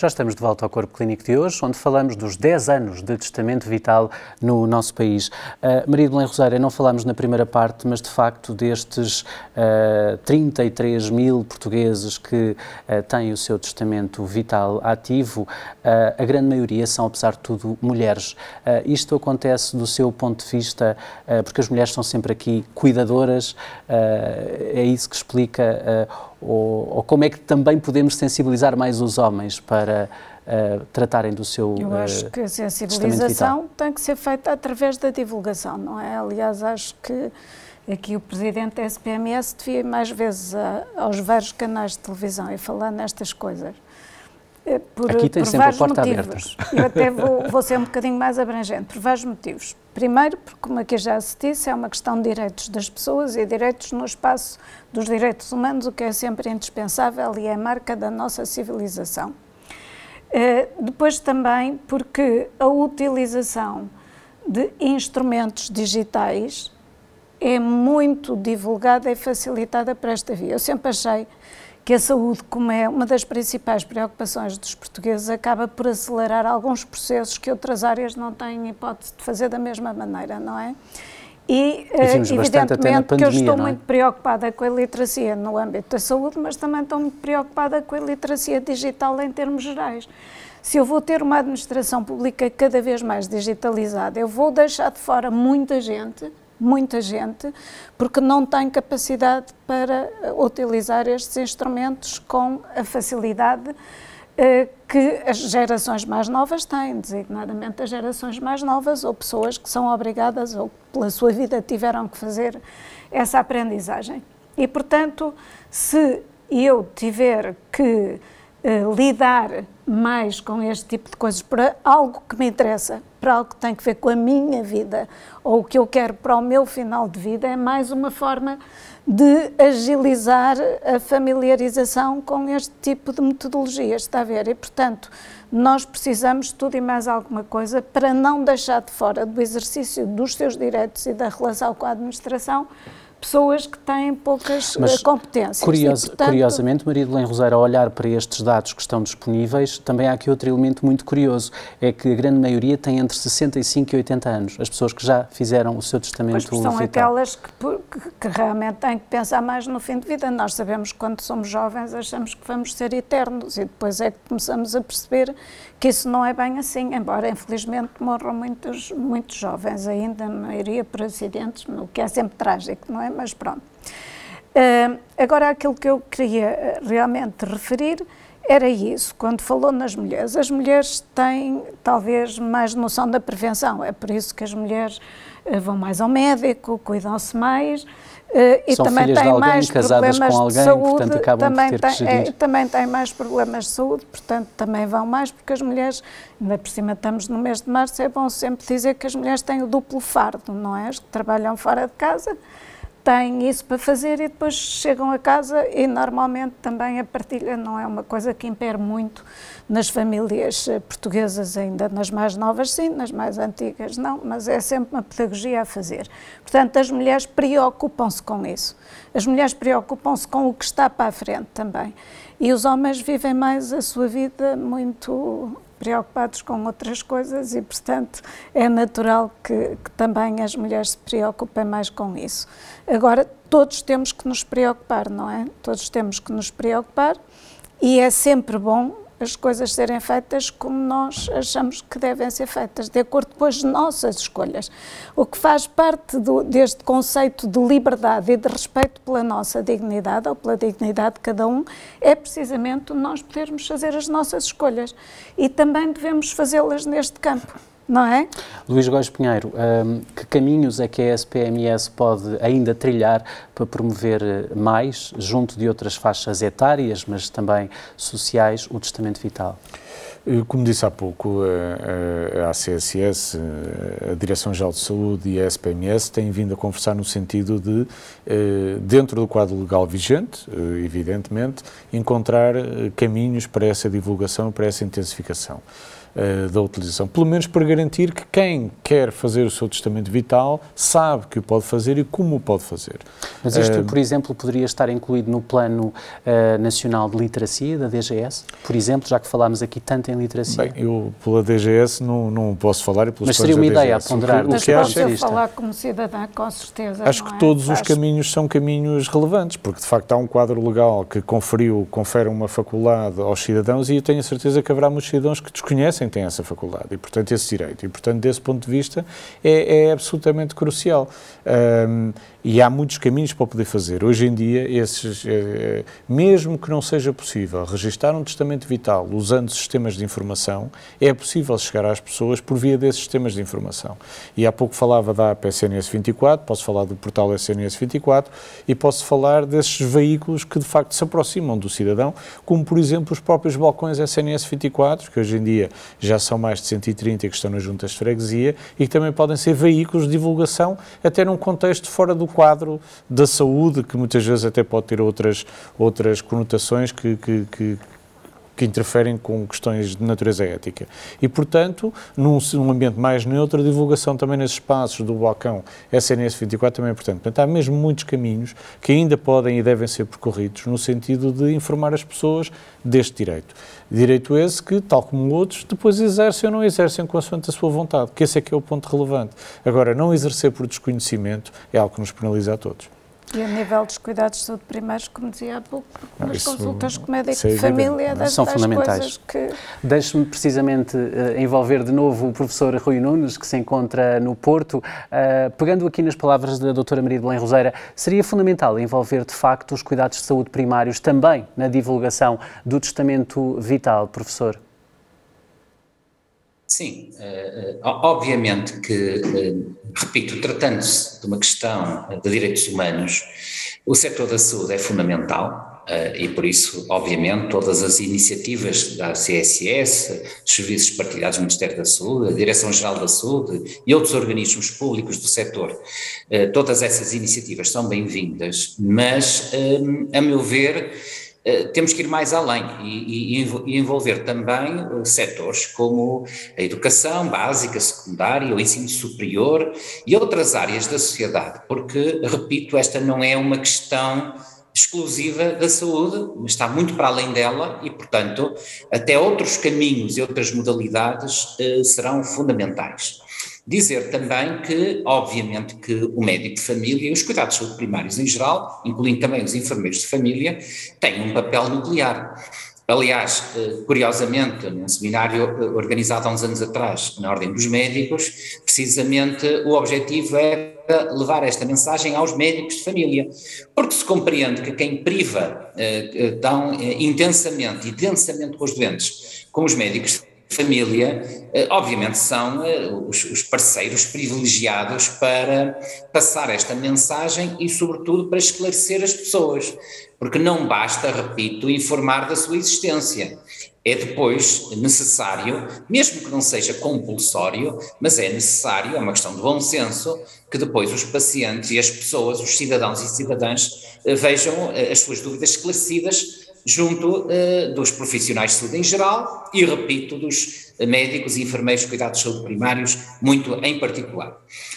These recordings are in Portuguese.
Já estamos de volta ao Corpo Clínico de hoje, onde falamos dos 10 anos de testamento vital no nosso país. Uh, Maria de Belém Rosário, não falámos na primeira parte, mas de facto destes uh, 33 mil portugueses que uh, têm o seu testamento vital ativo, a grande maioria são, apesar de tudo, mulheres. Isto acontece do seu ponto de vista, porque as mulheres são sempre aqui cuidadoras, é isso que explica ou, ou, como é que também podemos sensibilizar mais os homens para uh, tratarem do seu Eu acho uh, que a sensibilização tem que ser feita através da divulgação, não é? Aliás, acho que aqui o presidente da SPMS devia ir mais vezes a, aos vários canais de televisão e falar nestas coisas. Eh, por, Aqui tem sempre a porta motivos. aberta. Eu até vou, vou, ser um bocadinho mais abrangente, por vários motivos. Primeiro, porque, como aqui já se disse, é uma questão de direitos das pessoas e direitos no espaço dos direitos humanos, o que é sempre indispensável e é marca da nossa civilização. Uh, depois também porque a utilização de instrumentos digitais é muito divulgada e facilitada para esta via. Eu sempre achei que a saúde, como é uma das principais preocupações dos portugueses, acaba por acelerar alguns processos que outras áreas não têm hipótese de fazer da mesma maneira, não é? E, eh, evidentemente pandemia, que eu estou é? muito preocupada com a iliteracia no âmbito da saúde, mas também estou muito preocupada com a iliteracia digital em termos gerais. Se eu vou ter uma administração pública cada vez mais digitalizada, eu vou deixar de fora muita gente muita gente, porque não tem capacidade para utilizar estes instrumentos com a facilidade eh, que as gerações mais novas têm, designadamente as gerações mais novas ou pessoas que são obrigadas ou pela sua vida tiveram que fazer essa aprendizagem. E, portanto, se eu tiver que uh, lidar mais com este tipo de coisas para algo que me interessa, para algo que tem que ver com a minha vida ou o que eu quero para o meu final de vida, é mais uma forma de agilizar a familiarização com este tipo de metodologias, está a ver? E, portanto, nós precisamos de tudo e mais alguma coisa para não deixar de fora do exercício dos seus direitos e da relação com a administração pessoas que têm poucas Mas, eh, competências. Curioso, e, portanto... Curiosamente, Maria de Belém Rosário, ao olhar para estes dados que estão disponíveis, também há aqui outro elemento muito curioso, é que a grande maioria tem entre 65 e 80 anos, as pessoas que já fizeram o seu testamento pois são aquelas que, que, que, realmente têm que pensar mais no fim de vida. Nós sabemos que quando somos jovens achamos que vamos ser eternos e depois é que começamos a perceber que isso não é bem assim, embora infelizmente morram muitos, muitos jovens ainda, a maioria por acidentes, o que é sempre trágico, não é? Mas pronto. Uh, agora, aquilo que eu queria eh, realmente referir era isso, quando falou nas mulheres. As mulheres têm talvez mais noção da prevenção, é por isso que as mulheres uh, vão mais ao médico, cuidam-se mais. Uh, e São também filhas têm de alguém, mais casadas problemas com alguém, de saúde, portanto acabam também por ter tem, é, também têm mais problemas de saúde, portanto também vão mais, porque as mulheres, ainda por cima estamos no mês de março, é bom sempre dizer que as mulheres têm o duplo fardo, não é? As que trabalham fora de casa, têm isso para fazer e depois chegam a casa e normalmente também a partilha não é uma coisa que impere muito nas famílias eh, portuguesas ainda, nas mais novas sim, nas mais antigas não, mas é sempre uma pedagogia a fazer. Portanto, as mulheres preocupam-se com isso. As mulheres preocupam-se com o que está para a frente também. E os homens vivem mais a sua vida muito preocupados com outras coisas e, portanto, é natural que, que, também as mulheres se preocupem mais com isso. Agora, todos temos que nos preocupar, não é? Todos temos que nos preocupar e é sempre bom as coisas serem feitas como nós achamos que devem ser feitas, de acordo com as nossas escolhas. O que faz parte do, deste conceito de liberdade e de respeito pela nossa dignidade, ou pela dignidade de cada um, é precisamente nós podermos fazer as nossas escolhas. E também devemos fazê-las neste campo não é? Luís Góes Pinheiro, um, que caminhos é que a SPMS pode ainda trilhar para promover mais, junto de outras faixas etárias, mas também sociais, o testamento vital? Eh, como disse há pouco, a, a ACSS, a Direção-Geral de Saúde e a SPMS têm vindo a conversar no sentido de, eh, dentro do quadro legal vigente, eh, evidentemente, encontrar caminhos para essa divulgação, para essa intensificação. Uh, da utilização. Pelo menos para garantir que quem quer fazer o seu testamento vital sabe que o pode fazer e como o pode fazer. Mas isto, uh, por exemplo, poderia estar incluído no Plano uh, Nacional de Literacia da DGS? Por exemplo, já que falámos aqui tanto em literacia. Bem, eu pela DGS não, não posso falar e pelos Mas seria uma ideia a ponderar. Mas posso eu falar como cidadã, com certeza. Acho que é? todos os caminhos são caminhos relevantes, porque de facto há um quadro legal que conferiu, confere uma faculdade aos cidadãos e eu tenho a certeza que haverá muitos cidadãos que desconhecem que têm essa faculdade e, portanto, esse direito. E, portanto, desse ponto de vista, é, é absolutamente crucial. Um, e há muitos caminhos para poder fazer. Hoje em dia, esses, eh, mesmo que não seja possível registar um testamento vital usando sistemas de informação, é possível chegar às pessoas por via desses sistemas de informação. E há pouco falava da app SNS 24, posso falar do portal SNS 24 e posso falar desses veículos que de facto se aproximam do cidadão, como por exemplo os próprios balcões SNS 24, que hoje em dia já são mais de 130 que estão nas juntas de freguesia e que também podem ser veículos de divulgação até num contexto fora do quadro da saúde, que muitas vezes até pode ter outras, outras conotações que, que, que que interferem com questões de natureza ética. E, portanto, num, num, ambiente mais neutro, a divulgação também nesses espaços do balcão SNS 24 também é importante. Portanto, há mesmo muitos caminhos que ainda podem e devem ser percorridos no sentido de informar as pessoas deste direito. Direito esse que, tal como outros, depois exercem ou não exercem consoante a sua vontade, que esse é que é o ponto relevante. Agora, não exercer por desconhecimento é algo que nos penaliza a todos. E a nível dos cuidados de saúde primários, como dizia há pouco, nas Isso, consultas com médico de família, é das, são das fundamentais. que... Deixe-me precisamente uh, envolver de novo o professor Rui Nunes, que se encontra no Porto. Uh, pegando aqui nas palavras da doutora Maria de Belém Roseira, seria fundamental envolver de facto os cuidados de saúde primários também na divulgação do testamento vital, professor? Sim, uh, obviamente que, uh, repito, tratando-se de uma questão de direitos humanos, o setor da saúde é fundamental e, por isso, obviamente, todas as iniciativas da CSS, os serviços partilhados do Ministério da Saúde, a Direção-Geral da Saúde e outros organismos públicos do setor, todas essas iniciativas são bem-vindas, mas, a meu ver, eh, temos que ir mais além e, e, envolver também setores como a educação básica, secundária, o ensino superior e outras áreas da sociedade, porque, repito, esta não é uma questão exclusiva da saúde, está muito para além dela e, portanto, até outros caminhos e outras modalidades uh, serão fundamentais. Dizer também que, obviamente, que o médico de família e os cuidados de saúde primários em geral, incluindo também os enfermeiros de família, têm um papel nuclear. Aliás, eh, curiosamente, num seminário eh, organizado há uns anos atrás, na Ordem dos Médicos, precisamente o objetivo era levar esta mensagem aos médicos de família, porque se compreende que quem priva eh, tão intensamente e densamente com os doentes, como os médicos família, eh, obviamente são eh, os parceiros privilegiados para passar esta mensagem e, sobretudo, para esclarecer as pessoas, porque não basta, repito, informar da sua existência. É depois necessário, mesmo que não seja compulsório, mas é necessário, é uma questão de bom senso, que depois os pacientes e as pessoas, os cidadãos e cidadãs, eh, vejam as suas dúvidas esclarecidas junto uh, dos profissionais de saúde em geral e, repito, dos médicos e enfermeiros de cuidados de saúde primários, muito em particular.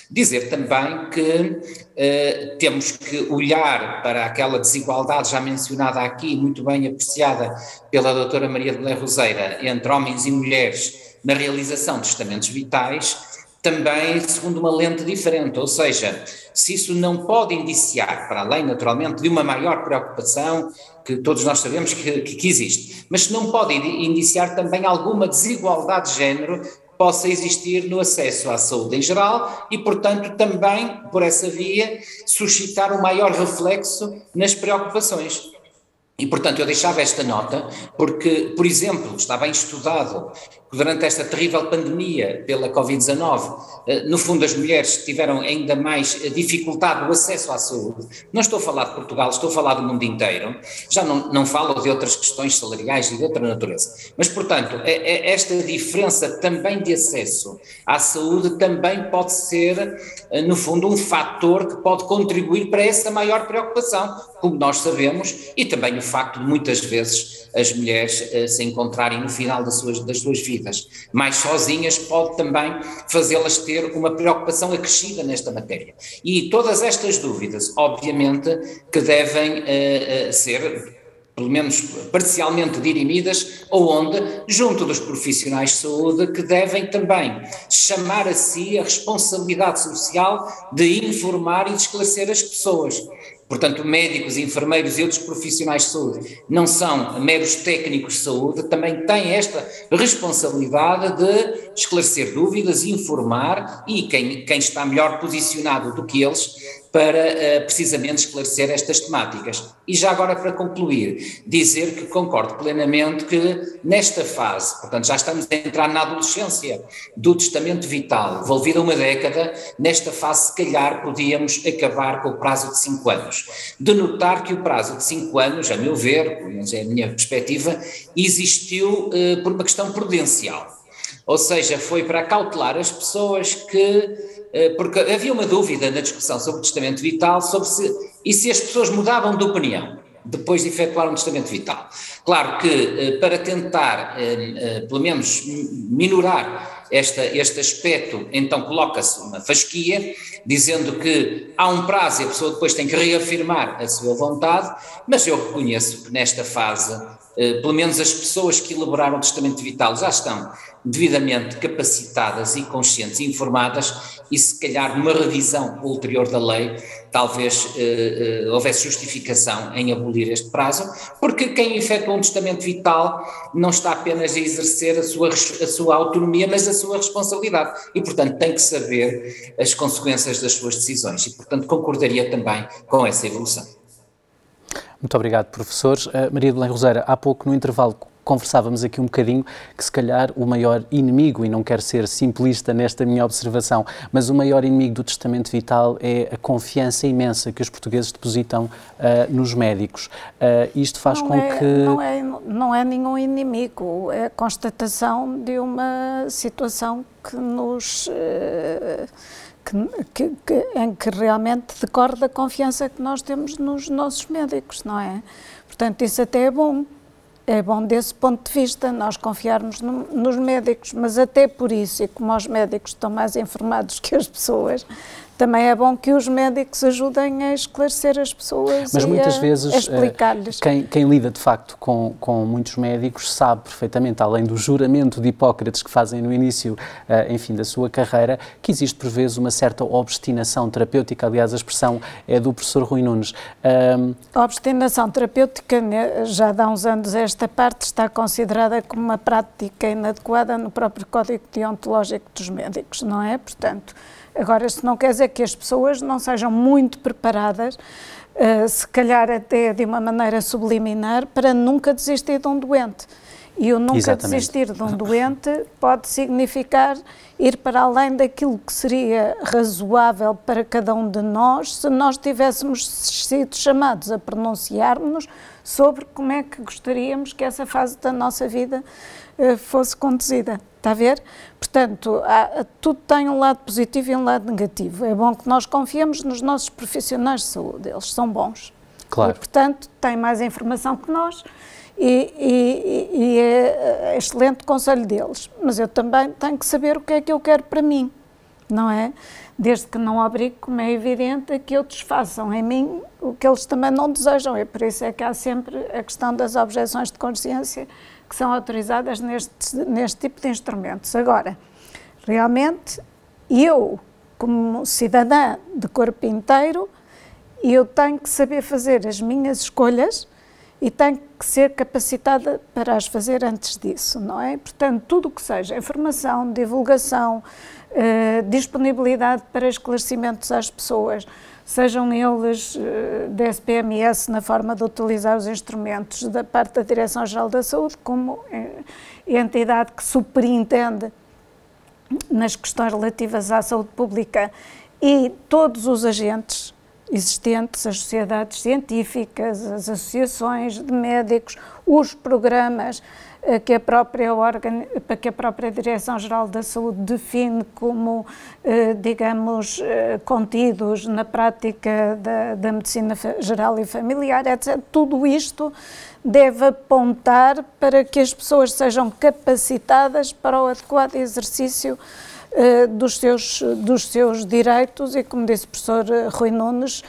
Dizer também que uh, temos que olhar para aquela desigualdade já mencionada aqui, muito bem apreciada pela doutora Maria de Belém Roseira, entre homens e mulheres na realização de testamentos vitais, também segundo uma lente diferente, ou seja, se isso não pode indiciar, para além naturalmente de uma maior preocupação, que todos nós sabemos que, que, existe, mas se não pode indiciar também alguma desigualdade de género possa existir no acesso à saúde em geral e, portanto, também por essa via suscitar um maior reflexo nas preocupações. E, portanto, eu deixava esta nota porque, por exemplo, está bem estudado durante esta terrível pandemia pela Covid-19, eh, no fundo as mulheres tiveram ainda mais eh, dificuldade no acesso à saúde. Não estou a falar de Portugal, estou a falar do mundo inteiro. Já não, não falo de outras questões salariais e de outra natureza. Mas, portanto, é esta diferença também de acesso à saúde também pode ser, eh, no fundo, um fator que pode contribuir para essa maior preocupação, como nós sabemos, e também o facto de muitas vezes as mulheres uh, se encontrarem no final das suas, das suas vidas mais sozinhas, pode também fazê-las ter uma preocupação acrescida nesta matéria. E todas estas dúvidas, obviamente, que devem uh, ser pelo menos parcialmente dirimidas, ou onde, junto dos profissionais de saúde, que devem também chamar a si a responsabilidade social de informar e de esclarecer as pessoas. Portanto, médicos, enfermeiros e outros profissionais de saúde não são meros técnicos de saúde, também têm esta responsabilidade de esclarecer dúvidas, informar e quem, quem está melhor posicionado do que eles para uh, precisamente esclarecer estas temáticas. E já agora para concluir, dizer que concordo plenamente que nesta fase, portanto já estamos a entrar na adolescência do testamento vital, envolvida uma década, nesta fase se calhar podíamos acabar com o prazo de cinco anos. De notar que o prazo de cinco anos, a meu ver, pelo menos é a minha perspectiva, existiu uh, por uma questão prudencial. Ou seja, foi para cautelar as pessoas que eh, porque havia uma dúvida na discussão sobre o testamento vital, sobre se, e se as pessoas mudavam de opinião depois de efetuar um testamento vital. Claro que eh, para tentar, eh, pelo menos, minorar esta, este aspecto, então coloca-se uma fasquia, dizendo que há um prazo e a pessoa depois tem que reafirmar a sua vontade, mas eu reconheço que nesta fase eh, pelo menos as pessoas que elaboraram o testamento vital já estão devidamente capacitadas e conscientes informadas e se calhar numa revisão ulterior da lei talvez eh, eh, houvesse justificação em abolir este prazo, porque quem efetua um testamento vital não está apenas a exercer a sua, a sua autonomia, mas a sua responsabilidade e portanto tem que saber as consequências das suas decisões e portanto concordaria também com essa evolução. Muito obrigado, professores. Uh, Maria Belém Roseira, há pouco no intervalo conversávamos aqui um bocadinho que se calhar o maior inimigo, e não quero ser simplista nesta minha observação, mas o maior inimigo do testamento vital é a confiança imensa que os portugueses depositam uh, nos médicos. Uh, isto faz não com é, que... Não é, não é nenhum inimigo, é a constatação de uma situação que nos... Uh, que, que, em que realmente decorre da confiança que nós temos nos nossos médicos, não é? Portanto, isso até é bom. É bom desse ponto de vista, nós confiarmos no, nos médicos, mas até por isso, e como os médicos estão mais informados que as pessoas, também é bom que os médicos ajudem a esclarecer as pessoas Mas muitas a, vezes a explicar-lhes. Eh, quem, quem, lida de facto com, com muitos médicos sabe perfeitamente, além do juramento de Hipócrates que fazem no início, uh, enfim, da sua carreira, que existe por vezes uma certa obstinação terapêutica. Aliás, a expressão é do professor Rui Nunes. Um... A obstinação terapêutica, né, já há uns anos esta parte, está considerada como uma prática inadequada no próprio Código Deontológico dos Médicos, não é? Portanto, Agora, isso não quer dizer que as pessoas não sejam muito preparadas, uh, se calhar até de uma maneira subliminar, para nunca desistir de um doente. E o nunca Exatamente. desistir de um doente pode significar ir para além daquilo que seria razoável para cada um de nós se nós tivéssemos sido chamados a pronunciarmos sobre como é que gostaríamos que essa fase da nossa vida uh, fosse conduzida. Está a ver? Portanto, há, tudo tem um lado positivo e um lado negativo. É bom que nós confiemos nos nossos profissionais de saúde, eles são bons. Claro. E, portanto, têm mais informação que nós e, e, e é excelente o conselho deles. Mas eu também tenho que saber o que é que eu quero para mim, não é? Desde que não obrigue, como é evidente, a que outros façam em mim o que eles também não desejam. E por isso é que há sempre a questão das objeções de consciência que são autorizadas neste, neste tipo de instrumentos. Agora, realmente, eu, como cidadã de corpo inteiro, eu tenho que saber fazer as minhas escolhas e tenho que ser capacitada para as fazer antes disso, não é? Portanto, tudo o que seja informação, divulgação, eh, disponibilidade para esclarecimentos às pessoas, sejam eles uh, da SPMS na forma de utilizar os instrumentos da parte da Direção-Geral da Saúde, como uh, entidade que superintende nas questões relativas à saúde pública e todos os agentes, existentes, as sociedades científicas, as associações de médicos, os programas eh, que a própria, organ... que a própria Direção-Geral da Saúde define como, eh, digamos, eh, contidos na prática da, da medicina geral e familiar, etc. Tudo isto deve apontar para que as pessoas sejam capacitadas para o adequado exercício dos seus, dos seus direitos e, como disse o professor Rui Nunes,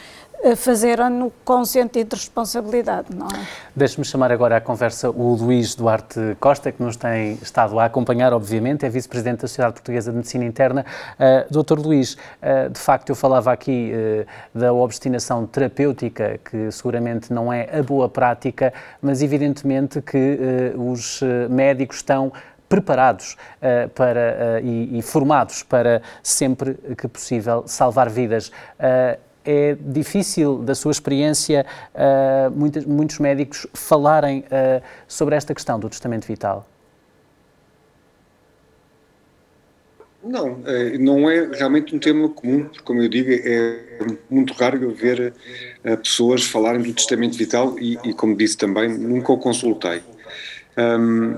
fazeram-no com sentido de responsabilidade, não é? Deixe-me chamar agora à conversa o Luís Duarte Costa, que nos tem estado a acompanhar, obviamente, é vice-presidente da Sociedade Portuguesa de Medicina Interna. Uh, Doutor Luís, uh, de facto eu falava aqui uh, da obstinação terapêutica, que seguramente não é a boa prática, mas evidentemente que os médicos estão preparados uh, para, uh, e, e, formados para sempre que possível salvar vidas. É difícil, da sua experiência, uh, muitos, muitos médicos falarem uh, sobre esta questão do testamento vital? Não, eh, não é realmente um tema comum, porque, como eu digo, é muito raro eu ver pessoas falarem do testamento vital e, e como disse também, nunca o consultei. Um,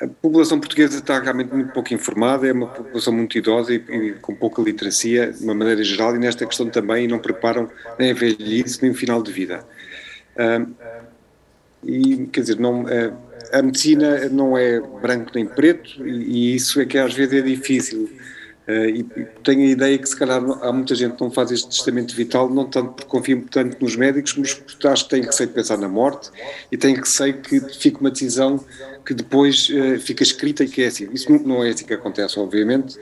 a população portuguesa está realmente muito pouco informada, é uma população muito idosa e, e, com pouca literacia, de uma maneira geral, e nesta questão também não preparam nem a velhice nem o final de vida. Uh, e, quer dizer, não, uh, a medicina não é branco nem preto, e, e, isso é que às vezes é difícil. Uh, e tenho a ideia que se calhar há muita gente que não faz este testamento vital, não tanto porque confia tanto nos médicos, mas porque acho que tem que ser pensar na morte e tem ser que fique uma decisão que depois uh, fica escrita e que é assim. Isso não é assim que acontece, obviamente.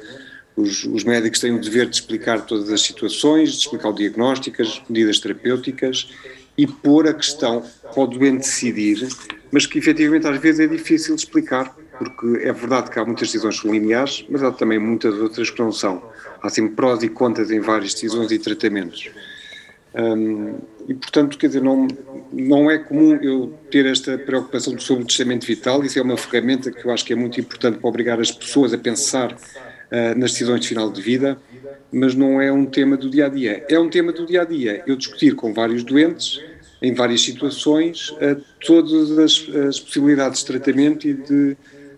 Os, os, médicos têm o dever de explicar todas as situações, de explicar o diagnóstico, as medidas terapêuticas e pôr a questão para o doente decidir, mas que efetivamente às vezes é difícil de explicar, porque é verdade que há muitas decisões lineares, mas há também muitas outras que não são. Há sempre prós e contras em várias decisões e tratamentos. Hum, e, portanto, quer dizer, não, não é comum eu ter esta preocupação sobre o testamento vital, isso é uma ferramenta que eu acho que é muito importante para obrigar as pessoas a pensar uh, nas decisões de final de vida, mas não é um tema do dia a dia. É um tema do dia a dia. Eu discutir com vários doentes, em várias situações, uh, todas as, as, possibilidades de tratamento e, de,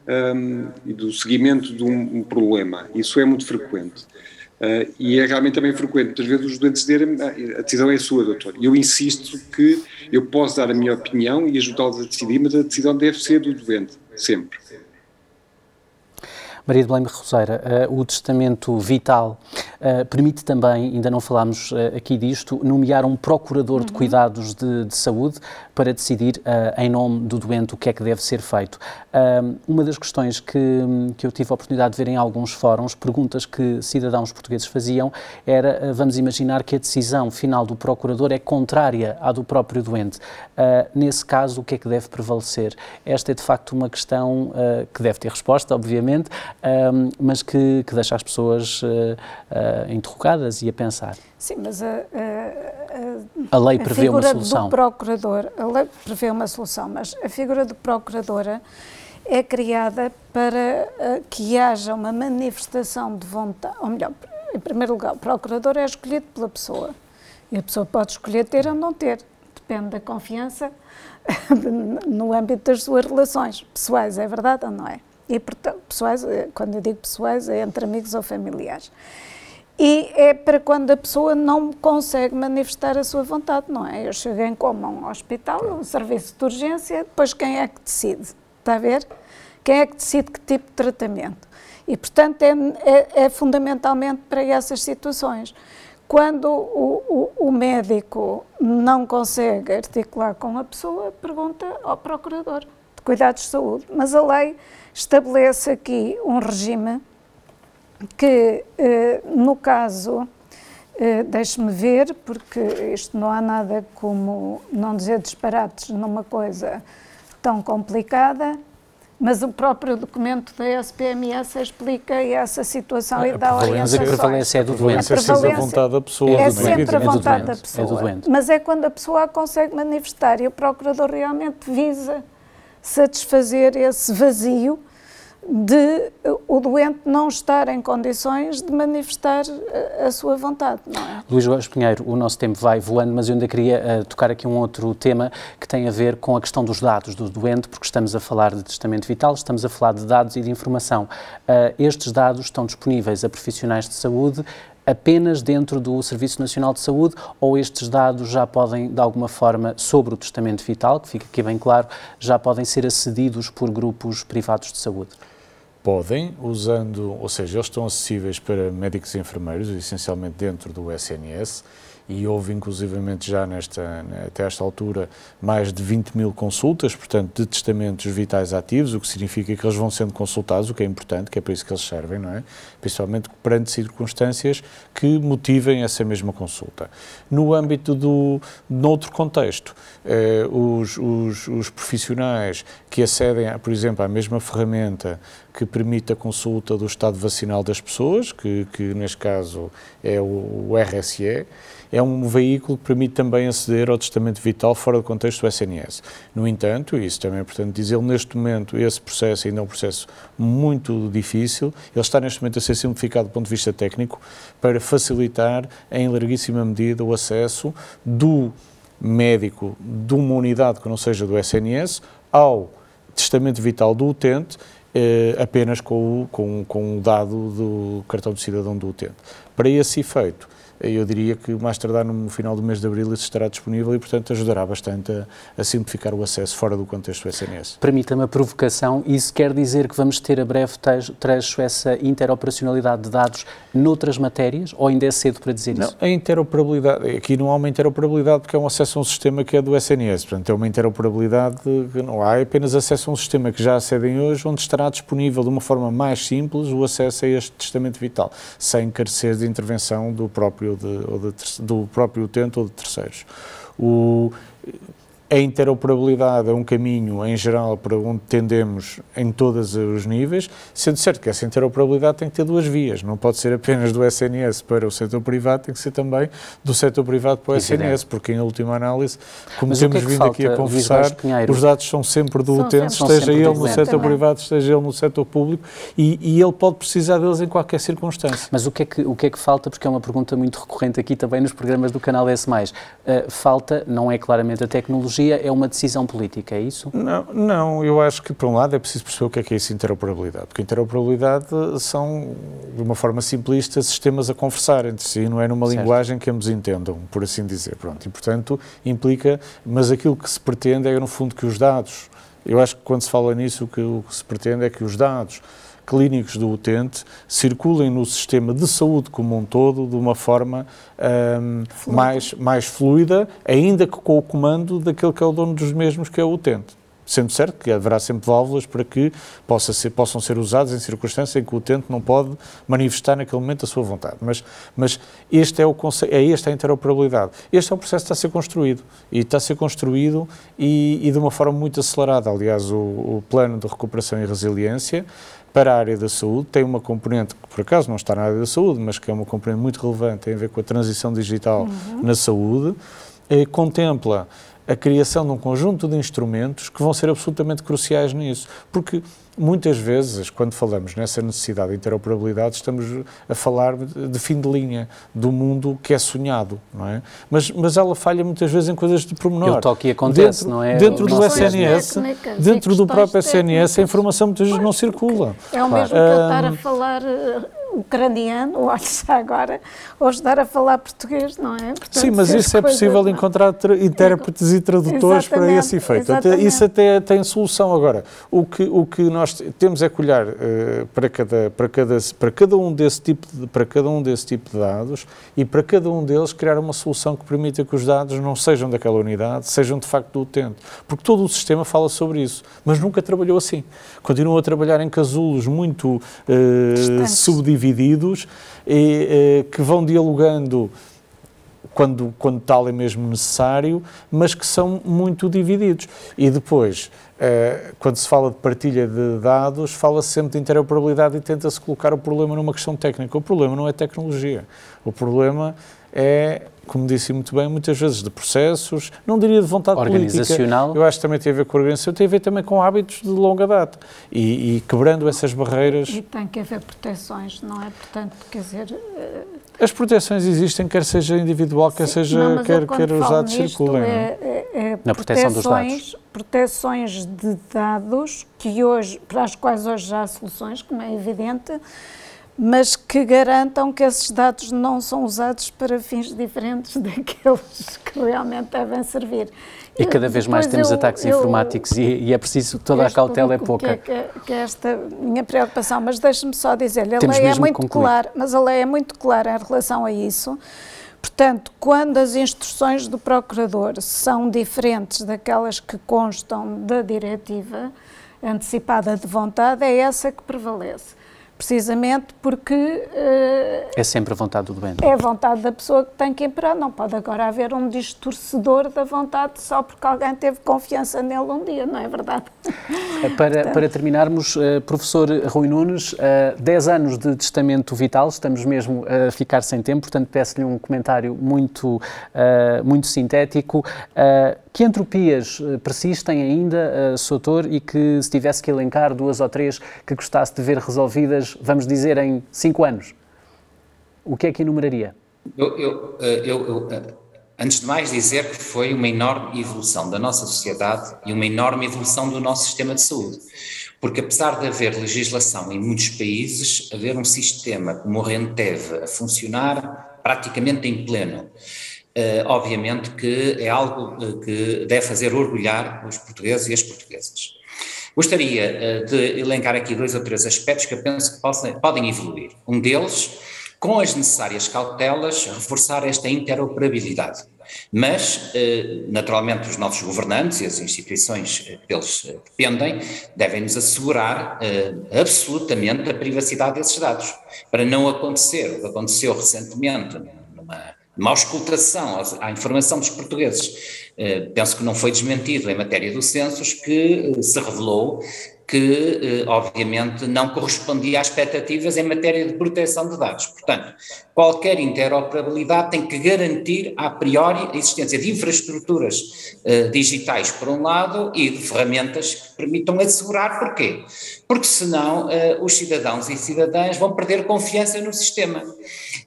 um, e do seguimento de um, um problema. Isso é muito frequente. Uh, e é realmente também frequente, muitas vezes os doentes dizerem ah, a decisão é sua, doutor. E eu insisto que eu posso dar a minha opinião e ajudá-los a decidir, mas a decisão deve ser do doente, sempre. Maria de Belém Roseira, uh, o testamento vital uh, permite também, ainda não falámos uh, aqui disto, nomear um procurador uhum. de cuidados de, de, saúde para decidir em nome do doente o que é que deve ser feito. uma das questões que, que eu tive a oportunidade de ver em alguns fóruns, perguntas que cidadãos portugueses faziam, era, vamos imaginar que a decisão final do procurador é contrária à do próprio doente. nesse caso, o que é que deve prevalecer? Esta é de facto uma questão que deve ter resposta, obviamente, mas que, que, deixa as pessoas uh, uh, interrogadas e a pensar. Sim, mas a, a, a, a lei prevê uma solução. Do procurador, a lei prevê uma solução, mas a figura do procuradora é criada para uh, que haja uma manifestação de vontade, ou melhor, em primeiro lugar, o procurador é escolhido pela pessoa e a pessoa pode escolher ter ou não ter, depende da confiança no âmbito das suas relações pessoais, é verdade ou não é? E, portanto, pessoais, eh, quando eu digo pessoais, é entre amigos ou familiares. E é para quando a pessoa não consegue manifestar a sua vontade, não é? Eu cheguei como a um hospital, um serviço de urgência, depois quem é que decide? Está a ver? Quem é que decide que tipo de tratamento? E, portanto, é, é, é fundamentalmente para essas situações. Quando o, o, o, médico não consegue articular com a pessoa, pergunta ao procurador de cuidados de saúde. Mas a lei estabelece aqui um regime que, eh, no caso, eh, deixe-me ver, porque isto não há nada como não dizer disparates numa coisa tão complicada, mas o próprio documento da SPMS explica essa situação e dá orientações. A prevalência é do doente. A prevalência é a vontade da pessoa. É, é sempre a vontade da pessoa. É mas é quando a pessoa a consegue manifestar e o procurador realmente visa satisfazer esse vazio de o doente não estar em condições de manifestar a, a sua vontade, não é? Luís Góes Pinheiro, o nosso tempo vai voando, mas eu ainda queria uh, tocar aqui um outro tema que tem a ver com a questão dos dados do doente, porque estamos a falar de testamento vital, estamos a falar de dados e de informação. Uh, estes dados estão disponíveis a profissionais de saúde apenas dentro do Serviço Nacional de Saúde ou estes dados já podem, de alguma forma, sobre o testamento vital, que fica aqui bem claro, já podem ser acedidos por grupos privados de saúde? Podem, usando, ou seja, eles estão acessíveis para médicos e enfermeiros, essencialmente dentro do SNS, e houve inclusivamente já nesta, até esta altura mais de 20 mil consultas, portanto, de testamentos vitais ativos, o que significa que eles vão sendo consultados, o que é importante, que é para isso que eles servem, não é? Principalmente perante circunstâncias que motivem essa mesma consulta. No âmbito do, noutro contexto, eh, os, os, os profissionais que acedem, por exemplo, à mesma ferramenta que permite a consulta do estado vacinal das pessoas, que, que neste caso é o, o RSE, é um veículo que permite também aceder ao testamento vital fora do contexto do SNS. No entanto, isso também é importante dizer, neste momento esse processo ainda é um processo muito difícil, ele está neste momento a ser simplificado do ponto de vista técnico para facilitar em larguíssima medida o acesso do médico de uma unidade que não seja do SNS ao testamento vital do utente eh, apenas com o, com, com o dado do cartão de cidadão do utente. Para esse efeito, eu diria que mais tardar no final do mês de abril isso estará disponível e, portanto, ajudará bastante a, a simplificar o acesso fora do contexto do SNS. Permita-me a provocação, isso quer dizer que vamos ter a breve trecho essa interoperacionalidade de dados noutras matérias ou ainda é cedo para dizer não, isso? a interoperabilidade, aqui não há uma interoperabilidade porque é um acesso a um sistema que é do SNS, portanto é uma interoperabilidade que não há, é apenas acesso a um sistema que já acedem hoje, onde estará disponível de uma forma mais simples o acesso a este testamento vital, sem carecer de intervenção do próprio ou, de, de, do próprio utente ou de terceiros. O, a interoperabilidade é um caminho, em geral, para onde tendemos em todos os níveis, sendo certo que essa interoperabilidade tem que ter duas vias, não pode ser apenas do SNS para o setor privado, tem que ser também do setor privado para o SNS, porque em última análise, como Mas temos é vindo aqui a conversar, os dados são sempre do são utente, sempre, esteja ele no setor também. privado, esteja ele no setor público, e, e, ele pode precisar deles em qualquer circunstância. Mas o que, é que, o que é que falta, porque é uma pergunta muito recorrente aqui também nos programas do canal S+, uh, falta, não é claramente a tecnologia, é uma decisão política, é isso? Não, não, eu acho que, por um lado, é preciso perceber o que é que é isso interoperabilidade, porque interoperabilidade são, de uma forma simplista, sistemas a conversar entre si, não é numa certo. linguagem que ambos entendam, por assim dizer, pronto, e portanto implica, mas aquilo que se pretende é, no fundo, que os dados, eu acho que quando se fala nisso, o que, o que se pretende é que os dados clínicos do utente circulem no sistema de saúde como um todo de uma forma um, mais, mais fluida, ainda que com o comando daquele que é o dono dos mesmos, que é o utente. Sendo certo que haverá sempre válvulas para que possa ser, possam ser usadas em circunstâncias em que o utente não pode manifestar naquele momento a sua vontade. Mas, mas este é, o é esta a interoperabilidade. Este é um processo que está a ser construído. E está a ser construído e, e de uma forma muito acelerada. Aliás, o, o plano de recuperação e resiliência para a área da saúde, tem uma componente que por acaso não está na área da saúde, mas que é uma componente muito relevante, tem a ver com a transição digital uhum. na saúde, eh, contempla a criação de um conjunto de instrumentos que vão ser absolutamente cruciais nisso, porque muitas vezes, quando falamos nessa necessidade de interoperabilidade, estamos a falar de fim de linha do mundo que é sonhado, não é? Mas, mas ela falha muitas vezes em coisas de pormenor. o toque acontece, dentro, não é? Dentro do SNS, dentro do próprio SNS, a informação muitas vezes não circula. É o mesmo que eu estar a falar eh, ucraniano, olha já agora, ou ajudar a falar português, não é? Portanto, Sim, mas isso é possível não. encontrar intérpretes e tradutores para esse efeito. Até, isso até tem solução. Agora, o que, o que nós temos é que olhar uh, para, cada, para, cada, para, cada um desse tipo de, para cada um desse tipo de dados e para cada um deles criar uma solução que permita que os dados não sejam daquela unidade, sejam de facto do utente. Porque todo o sistema fala sobre isso, mas nunca trabalhou assim. Continua a trabalhar em casulos muito uh, subdivididos divididos e, eh, que vão dialogando quando, quando tal é mesmo necessário, mas que são muito divididos. E depois, eh, quando se fala de partilha de dados, fala-se sempre de interoperabilidade e tenta-se colocar o problema numa questão técnica. O problema não é tecnologia. O problema é como disse muito bem, muitas vezes de processos, não diria de vontade organizacional. política. Eu acho que também tem a ver com a organização, tem a ver também com hábitos de longa data e, e quebrando essas barreiras. E tem que haver proteções, não é? Portanto, quer dizer. As proteções existem, quer seja individual, quer Sim, seja não, quer, quer os dados circulem. É, é, é Na proteção dos dados. Proteções de dados que hoje, para as quais hoje já há soluções, como é evidente, mas que garantam que esses dados não são usados para fins diferentes daqueles que realmente devem servir. E cada vez mais temos eu, ataques eu, informáticos e, e, é preciso, toda a cautela é pouca. Que é, que é esta minha preocupação, mas deixe-me só dizer-lhe, a temos lei é muito clara, mas a lei é muito clara em relação a isso. Portanto, quando as instruções do Procurador são diferentes daquelas que constam da diretiva antecipada de vontade, é essa que prevalece precisamente porque... Uh, é sempre a vontade do doente. É a vontade da pessoa que tem que imperar, não pode agora haver um distorcedor da vontade só porque alguém teve confiança nele um dia, não é verdade? Eh, para, para terminarmos, uh, professor Rui Nunes, uh, 10 anos de testamento vital, estamos mesmo a ficar sem tempo, portanto peço-lhe um comentário muito, uh, muito sintético. Que entropias eh, persistem ainda, uh, Soutor, e que se tivesse que elencar duas ou três que gostasse de ver resolvidas, vamos dizer, em cinco anos, o que é que enumeraria? Eu, eu, eh, eu, eu, antes de mais, dizer que foi uma enorme evolução da nossa sociedade e uma enorme evolução do nosso sistema de saúde. Porque apesar de haver legislação em muitos países, haver um sistema como o Renteve a funcionar praticamente em pleno, obviamente que é algo uh, que deve fazer orgulhar os portugueses e as portuguesas. Gostaria uh, de elencar aqui dois ou três aspectos que eu penso que possam, podem evoluir. Um deles, com as necessárias cautelas, reforçar esta interoperabilidade. Mas, naturalmente, os nossos governantes e as instituições que eles dependem devem nos assegurar absolutamente a privacidade desses dados, para não acontecer o que aconteceu recentemente numa uma auscultação à informação dos portugueses. Uh, penso que não foi desmentido em matéria do censos, que uh, se revelou que, uh, obviamente, não correspondia às expectativas em matéria de proteção de dados. Portanto, qualquer interoperabilidade tem que garantir, a priori, a existência de infraestruturas digitais, por um lado, e de ferramentas que permitam assegurar. Porquê? Porque, senão, os cidadãos e cidadãs vão perder confiança no sistema.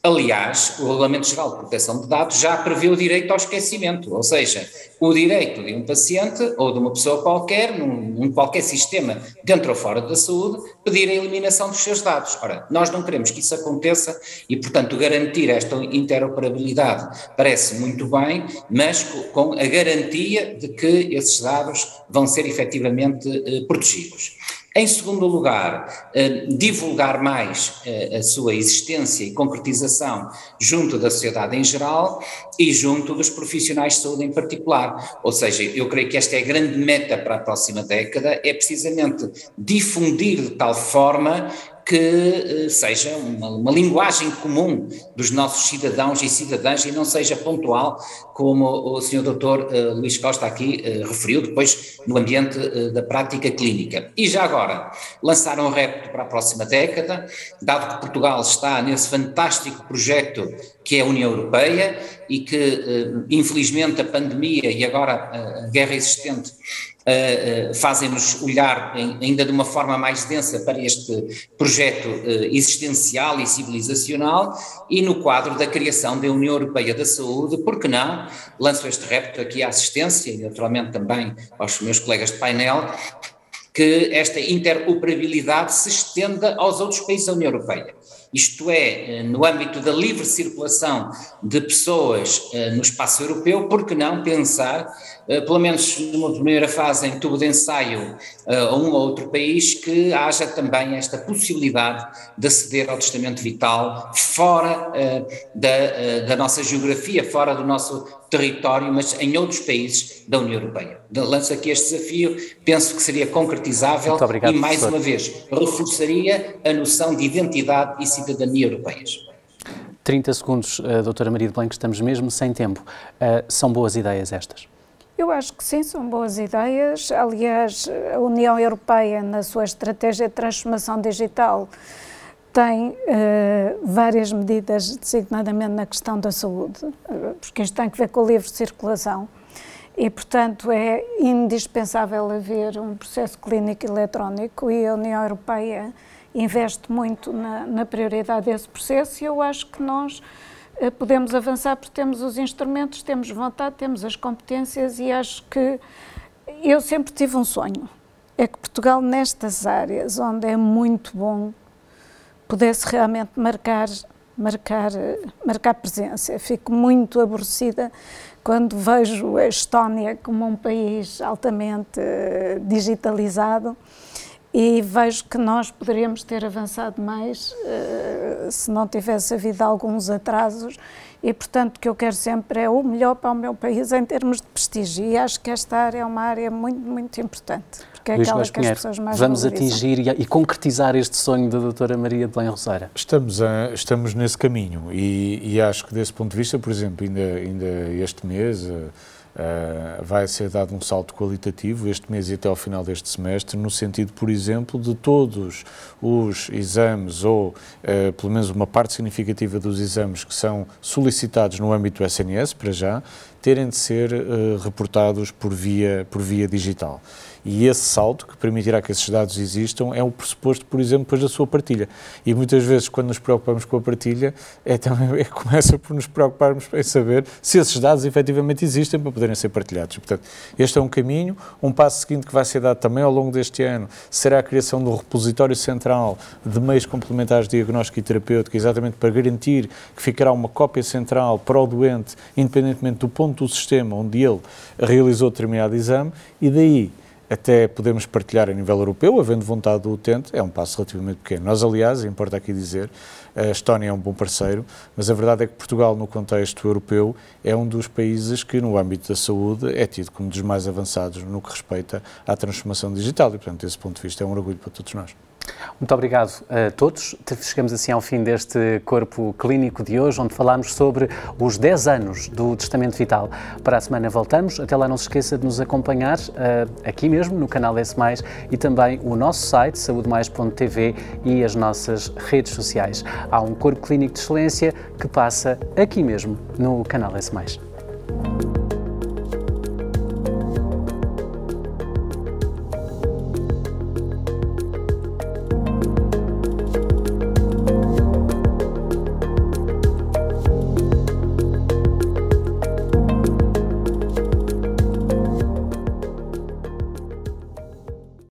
Aliás, o Regulamento Geral de Proteção de Dados já prevê o direito ao esquecimento, ou seja, o direito de um paciente ou de uma pessoa qualquer, num, num, qualquer sistema dentro ou fora da saúde, pedir a eliminação dos seus dados. Ora, nós não queremos que isso aconteça e, portanto, garantir esta interoperabilidade parece muito bem, mas com a garantia de que esses dados vão ser efetivamente eh, protegidos. Em segundo lugar, eh, divulgar mais eh, a sua existência e concretização junto da sociedade em geral e junto dos profissionais de saúde em particular. Ou seja, eu creio que esta é a grande meta para a próxima década, é precisamente difundir de tal forma que eh, seja uma, uma, linguagem comum dos nossos cidadãos e cidadãs e não seja pontual, como o Sr. Dr. Uh, Luís Costa aqui uh, referiu, depois no ambiente da prática clínica. E já agora, lançar um repto para a próxima década, dado que Portugal está nesse fantástico projeto que é a União Europeia e que, infelizmente, a pandemia e agora a guerra existente uh, fazem-nos olhar ainda de uma forma mais densa para este projeto uh, existencial e civilizacional e no quadro da criação da União Europeia da Saúde, porque não, lanço este repto aqui à assistência e naturalmente também aos meus colegas de painel, que esta interoperabilidade se estenda aos outros países da União Europeia. Isto é, no âmbito da livre circulação de pessoas no espaço europeu, por que não pensar eh, pelo menos numa primeira fase em tubo de ensaio eh, a um ou outro país, que haja também esta possibilidade de aceder ao testamento vital fora eh, da, da nossa geografia, fora do nosso território, mas em outros países da União Europeia. Lanço aqui este desafio, penso que seria concretizável obrigado, e, mais professor. uma vez, reforçaria a noção de identidade e cidadania europeias. 30 segundos, doutora Maria de Blanco, estamos mesmo sem tempo. Uh, são boas ideias estas? Eu acho que sim, são boas ideias. Aliás, a União Europeia, na sua estratégia de transformação digital, tem uh, várias medidas, designadamente na questão da saúde, uh, porque isto tem que ver com a livre circulação. E, portanto, é indispensável haver um processo clínico eletrónico e a União Europeia investe muito na, na prioridade desse processo e eu acho que nós uh, podemos avançar porque temos os instrumentos, temos vontade, temos as competências e acho que eu sempre tive um sonho, é que Portugal nestas áreas onde é muito bom pudesse realmente marcar, marcar, marcar presença. Fico muito aborrecida quando vejo a Estónia como um país altamente eh, digitalizado e vejo que nós poderíamos ter avançado mais uh, se não tivesse havido alguns atrasos e, portanto, o que eu quero sempre é o melhor para o meu país em termos de prestígio e acho que esta área é uma área muito, muito importante que é Luís aquela que as pessoas mais Vamos valorizam. atingir e, e, concretizar este sonho da doutora Maria de Belém Roseira? Estamos, a, estamos nesse caminho e, e, acho que desse ponto de vista, por exemplo, ainda, ainda este mês uh, vai ser dado um salto qualitativo este mês e até ao final deste semestre, no sentido, por exemplo, de todos os exames ou uh, pelo menos uma parte significativa dos exames que são solicitados no âmbito do SNS, para já, terem de ser uh, reportados por via, por via digital. E esse salto, que permitirá que esses dados existam, é o pressuposto, por exemplo, depois da sua partilha. E muitas vezes, quando nos preocupamos com a partilha, é também, é, começa por nos preocuparmos em saber se esses dados efetivamente existem para poderem ser partilhados. Portanto, este é um caminho. Um passo seguinte que vai ser dado também ao longo deste ano será a criação do repositório central de meios complementares de diagnóstico e terapêutico, exatamente para garantir que ficará uma cópia central para o doente, independentemente do ponto do sistema onde ele realizou determinado exame, e daí até podemos partilhar a nível europeu, havendo vontade do utente, é um passo relativamente pequeno. Nós, aliás, importa aqui dizer, a Estónia é um bom parceiro, mas a verdade é que Portugal, no contexto europeu, é um dos países que, no âmbito da saúde, é tido como dos mais avançados no que respeita à transformação digital e, portanto, desse ponto de vista, é um orgulho para todos nós. Muito obrigado a todos. Chegamos assim ao fim deste corpo clínico de hoje, onde falámos sobre os 10 anos do Testamento Vital. Para a semana voltamos. Até lá não se esqueça de nos acompanhar uh, aqui mesmo no canal S+, e também o nosso site saudemais.tv e as nossas redes sociais. Há um corpo clínico de excelência que passa aqui mesmo no canal S+.